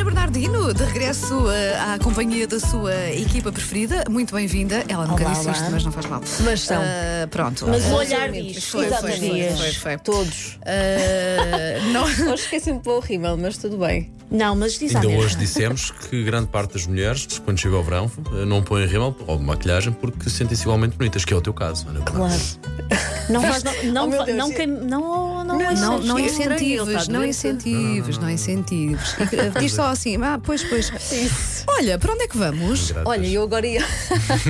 Ana Bernardino, de regresso eh, à companhia da sua equipa preferida. Muito bem-vinda. Ela nunca Olá, disse olá. isto, mas não faz mal. Mas são. Ah, pronto. Mas o olhar diz. Foi, foi, foi, foi, foi. Todos. Ah, não. Hoje esqueci um pouco horrível, mas tudo bem. Não, mas diz Ainda hoje dissemos que grande parte das mulheres, quando chega ao verão, não põem rímel ou maquilhagem porque sentem-se igualmente bonitas, que é o teu caso, Ana. Claro. Não faz. Não, não, Oh, não, queim- não, não, Não, não é está não doente. incentives, não incentives. E, eh, Diz só assim, ah, pois, pois. Olha, para onde é que vamos? Olha, eu agora ia,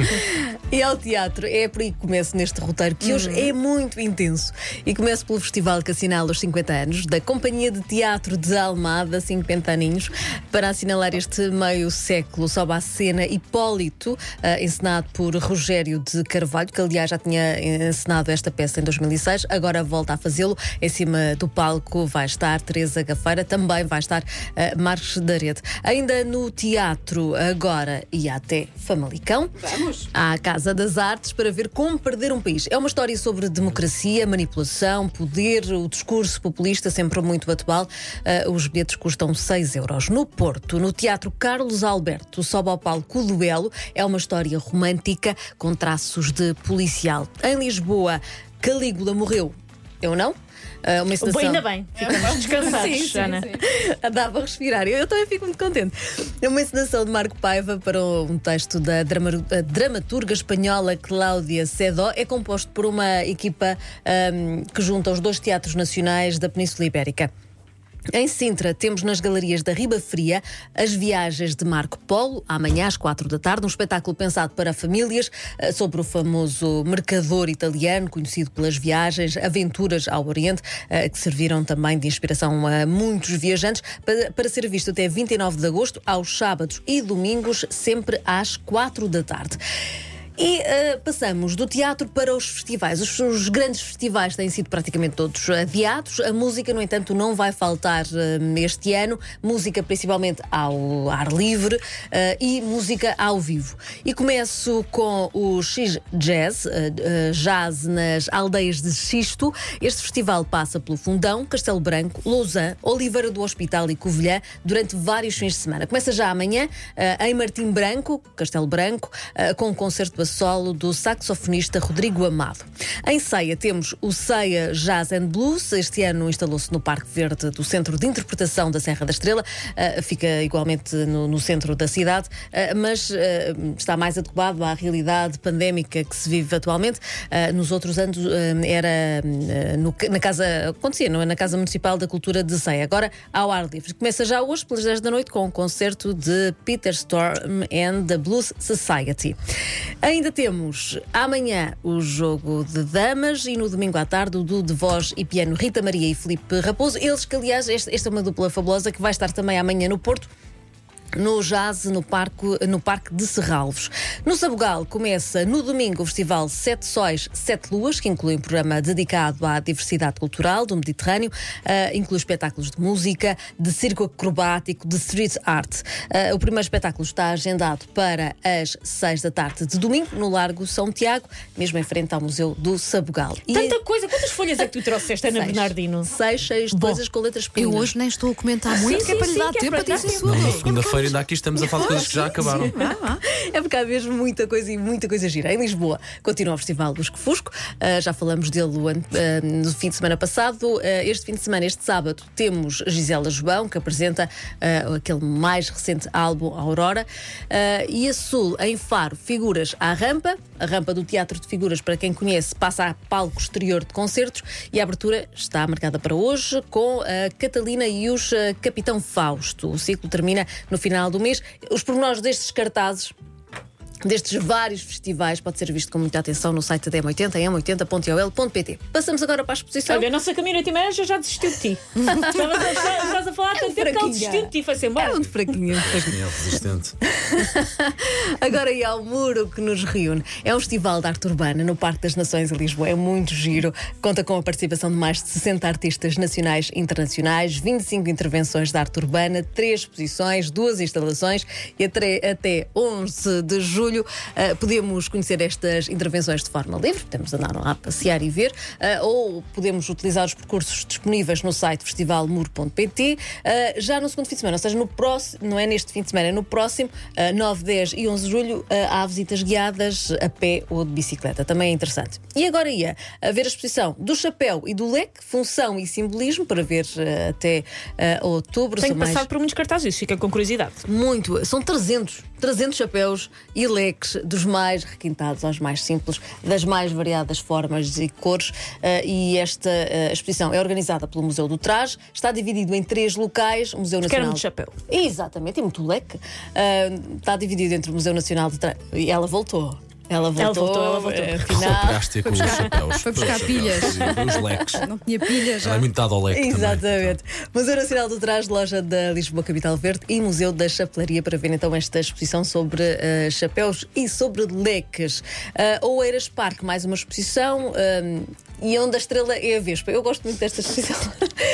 ia ao teatro. É por aí que começo neste roteiro, que hoje é muito intenso. E começo pelo festival que assinala os 50 anos da Companhia de Teatro de Almada, 50 aninhos. Para assinalar este meio século, sobe à cena Hipólito, eh, encenado por Rogério de Carvalho, que aliás já tinha encenado esta peça em 2006, agora volta a fazê-lo. Em cima do palco vai estar Teresa Gafeira, também vai estar eh, Marcos da Rede. Ainda no teatro, agora e até Famalicão. Vamos! À Casa das Artes para ver como perder um país. É uma história sobre democracia, manipulação, poder, o discurso populista, sempre muito atual. Eh, os bilhetes custam 6 euros. No Porto, no Teatro Carlos Alberto, sobe ao palco o duelo. É uma história romântica com traços de policial. Em Lisboa, Calígula morreu. Eu não? Eh, uma. Bem, ainda bem, ficamos descansados, Sim, sim, Ana. Andava a respirar. Eu, eu também fico muito contente. É uma encenação de Marco Paiva para um texto da dramaturga espanhola Cláudia Sedó. É composto por uma equipa ahm, que junta os dois teatros nacionais da Península Ibérica. Em Sintra, temos nas galerias da Riba Fria as viagens de Marco Polo, amanhã às quatro da tarde, um espetáculo pensado para famílias eh, sobre o famoso mercador italiano, conhecido pelas viagens, aventuras ao Oriente, eh, que serviram também de inspiração a muitos viajantes, para, ser visto até 29 de agosto, aos sábados e domingos, sempre às quatro da tarde. E eh, passamos do teatro para os festivais. Os, os grandes festivais têm sido praticamente todos adiados. A música, no entanto, não vai faltar eh, este ano. Música principalmente ao ar livre eh, e música ao vivo. E começo com o X Jazz, jazz nas aldeias de Xisto. Este festival passa pelo Fundão, Castelo Branco, Lausanne, Oliveira do Hospital e Covilhã durante vários fins de semana. Começa já amanhã em Martim Branco, Castelo Branco, com um concerto solo do saxofonista Rodrigo Amado. Em Ceia temos o Ceia Jazz and Blues. Este ano instalou-se no Parque Verde do Centro de Interpretação da Serra da Estrela. Eh, fica igualmente no, no centro da cidade, eh, mas eh, está mais adequado à realidade pandémica que se vive atualmente. Nos outros anos era no- na casa, acontecia, não é? Na Casa Municipal da Cultura de Ceia. Agora ao ar livre. Começa já hoje, pelas 10 da noite, com um concerto de Peter Storm and the Blues Society. Ainda temos amanhã o jogo de damas e no domingo à tarde o duo de voz e piano Rita Maria e Filipe Raposo. Eles que, aliás, esta é uma dupla fabulosa que vai estar também amanhã no Porto. No Jazz, no Parque, no Parque de Serralvos. No Sabugal começa no domingo o Festival Sete Sóis, Sete Luas, que inclui um programa dedicado à diversidade cultural do Mediterrâneo, ah, inclui espetáculos de música, de circo acrobático, de street art. Ah, o primeiro espetáculo está agendado para as seis da tarde de domingo, no Largo São Tiago, mesmo em frente ao Museu do Sabugal. E Tanta coisa, quantas folhas é que tu trouxeste, Ana seis. Bernardino? Seis, seis coisas com letras Eu pequenas. hoje nem estou a comentar muito, Sim, que é para sim, lhe dar sim, é tempo para a dizer tudo. Ainda aqui estamos a falar de coisas que já acabaram. É porque há mesmo muita coisa e muita coisa gira. Em Lisboa continua o Festival Lusco Fusco, ah, já falamos dele ah, no fim de semana passado. Ah, este fim de semana, este sábado, temos Gisela João, que apresenta aquele mais recente álbum, Aurora. E a Sul, em Faro, figuras à rampa. A rampa do Teatro de Figuras, para quem conhece, passa a palco exterior de concertos e a abertura está marcada para hoje com a Catalina e os Capitão Fausto. O ciclo termina no final do mês. Os pormenores destes cartazes destes vários festivais pode ser visto com muita atenção no site da M80, m80.ol.pt. Passamos agora para a exposição. Olha, a nossa community manager já desistiu de ti. Estavas a, estavas a falar tanto tempo que ela fraquinha. desistiu de ti, foi-se embora. É muito fraquinho. É resistente. Agora e ao muro que nos reúne. É um festival de arte urbana no Parque das Nações em Lisboa. É muito giro. Conta com a participação de mais de 60 artistas nacionais e internacionais, 25 intervenções de arte urbana, 3 exposições, duas instalações e até, até 11 de julho julho. Uh, podemos conhecer estas intervenções de forma livre, podemos andar lá a passear e ver, uh, ou podemos utilizar os percursos disponíveis no site festivalmur.pt. Uh, já no segundo fim de semana, ou seja, no próximo, não é neste fim de semana, é no próximo, uh, 9, 10 e 11 de julho, há visitas guiadas a pé ou de bicicleta. Também é interessante. E agora ia a ver a exposição do chapéu e do leque, função e simbolismo, para ver até outubro. Tenho São mais- por muitos cartazes, fica com curiosidade. muito, são 300, 300 chapéus e leques, dos mais requintados aos mais simples, das mais variadas formas e cores. eh, e esta eh, exposição é organizada pelo Museu do Traje, está dividido em três locais: o Museu Nacional. muito chapéu. Exatamente, e muito leque. Eh, está dividido entre o Museu Nacional de Traje. E ela voltou. Ela voltou, voltou, ela voltou. eh, Só afinal. pegaste com os chapéus. foi buscar pilhas. E os leques. Não tinha pilha já. Ela é muito dada ao leque também. Exatamente. Museu Nacional do Traje, loja da Lisboa Capital Verde e Museu da Chapelaria para ver então esta exposição sobre eh, chapéus e sobre leques. Uh, Oeiras Parque, mais uma exposição. um, e onde a estrela é a Vespa. Eu gosto muito desta exposição.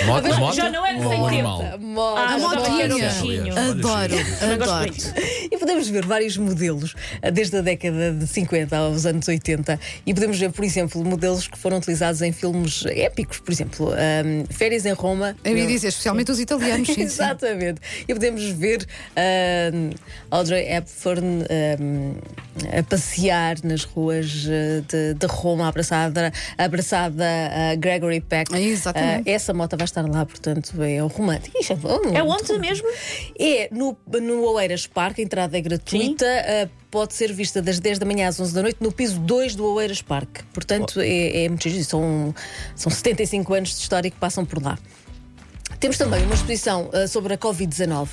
Moto, Já- moto já não é de sem. Ah, A já estava a ver o motinha. bichinho. Olha, Adoro, gosto adoro. muito. E podemos ver vários modelos, eh, desde a década de 50 aos anos 80, e podemos ver, por exemplo, modelos que foram utilizados em filmes épicos, por exemplo, um, Férias em Roma. Eu ia dizer, especialmente os italianos, sim, sim. Exatamente. E podemos ver um, Audrey Hepburn um, a passear nas ruas de, de Roma, abraçada, abraçada a Gregory Peck. É, exatamente. Uh, essa moto vai estar lá, portanto, é o romântico. Isto É onde mesmo? é no, no Oeiras Park, a entrada é gratuita. uh, pode ser vista das 10 da manhã às 11 da noite no piso 2 do Oeiras Park. Portanto, é, é muito giro. São, são 75 anos de história que passam por lá. Temos também uma exposição uh, sobre a Covid-19.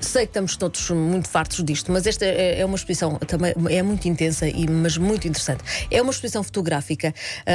Sei que estamos todos muito fartos disto, mas esta é, é uma exposição também é muito intensa e mas muito interessante. É uma exposição fotográfica.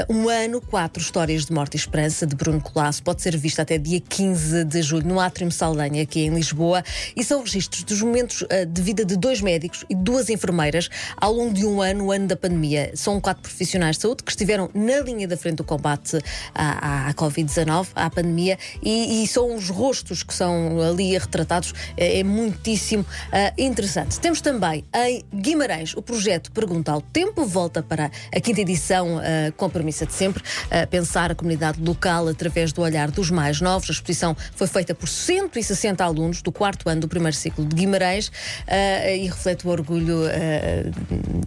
Uh, um ano, quatro histórias de morte e esperança de Bruno Colasso. Pode ser vista até dia 15 de julho no Atrium Saldanha, aqui em Lisboa. E são registros dos momentos uh, de vida de dois médicos e duas enfermeiras ao longo de um ano, o ano da pandemia. São quatro profissionais de saúde que estiveram na linha da frente do combate à, à Covid-19, à pandemia, e, e são os rostos que são ali retratados. É, é muitíssimo ah, interessante. Temos também em Guimarães o projeto Pergunta ao Tempo, volta para a quinta edição ah, com a premissa de sempre, ah, pensar a comunidade local através do olhar dos mais novos. A exposição foi feita por 160 alunos do quarto ano do primeiro ciclo de Guimarães e reflete o orgulho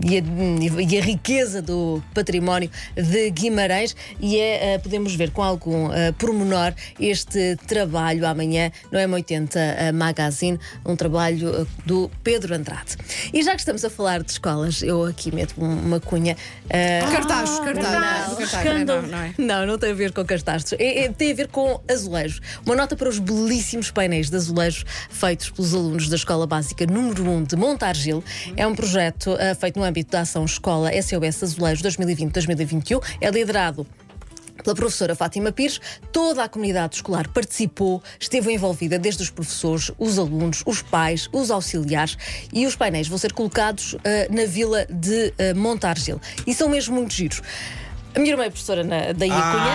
e, a, e a riqueza do património de Guimarães e é, podemos ver com algum pormenor este trabalho amanhã no M80 ah, Magazine, um trabalho ah, do Pedro Andrade. E já que estamos a falar de escolas, eu aqui meto um- uma cunha. Cartazes, cartazes. cartazes, Cartazes, escândalo. não, não é? não, não tem a ver com cartazes. É- é- tem a ver com azulejos. Uma nota para os belíssimos painéis de azulejos feitos pelos alunos da Escola Básica número 1 de Montargil. É um projeto ah, feito no âmbito da ação Escola SOS Azulejos 2020-2021. É liderado pela professora Fátima Pires, toda a comunidade escolar participou, esteve envolvida, desde os professores, os alunos, os pais, os auxiliares, e os painéis vão ser colocados ah, na vila de ah, Montargil. E são mesmo muito giros. A minha irmã é professora na, da Iacunha,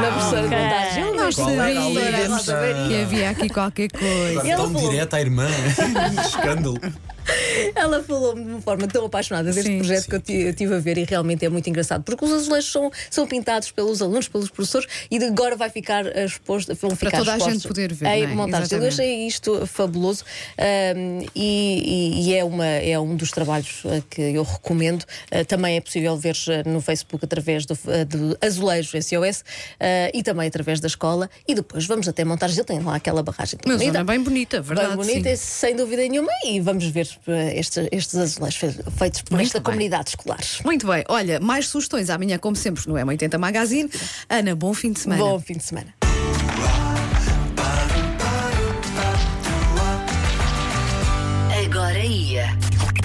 na professora de Ok. Montargil, Nós Qual era a sabíamos ligação? que havia aqui qualquer coisa. Tão direta à irmã. Escândalo. Ela falou-me de uma forma tão apaixonada deste Sim, projeto sim. que eu ti- eu estive a ver e realmente é muito engraçado, porque os azulejos são, são pintados pelos alunos, pelos professores e agora vai ficar exposto, vão ficar toda a gente poder ver, em é? montagem. Eu achei isto fabuloso ahm, e, e- e é, uma, é um dos trabalhos eh, que eu recomendo. Eh, também é possível ver eh, no Facebook através do, eh, do Azulejo SOS eh, e também através da escola. E depois vamos até montar Gil, tem lá aquela barragem Uma bonita. zona bem bonita, verdade. Bem bonita, sim. sem dúvida nenhuma, e vamos ver eh, estes, estes azulejos fe- feitos por Muito esta bem. comunidade escolar. Muito bem. Olha, mais sugestões amanhã, como sempre, no M80 Magazine. Ana, bom fim de semana. Bom fim de semana.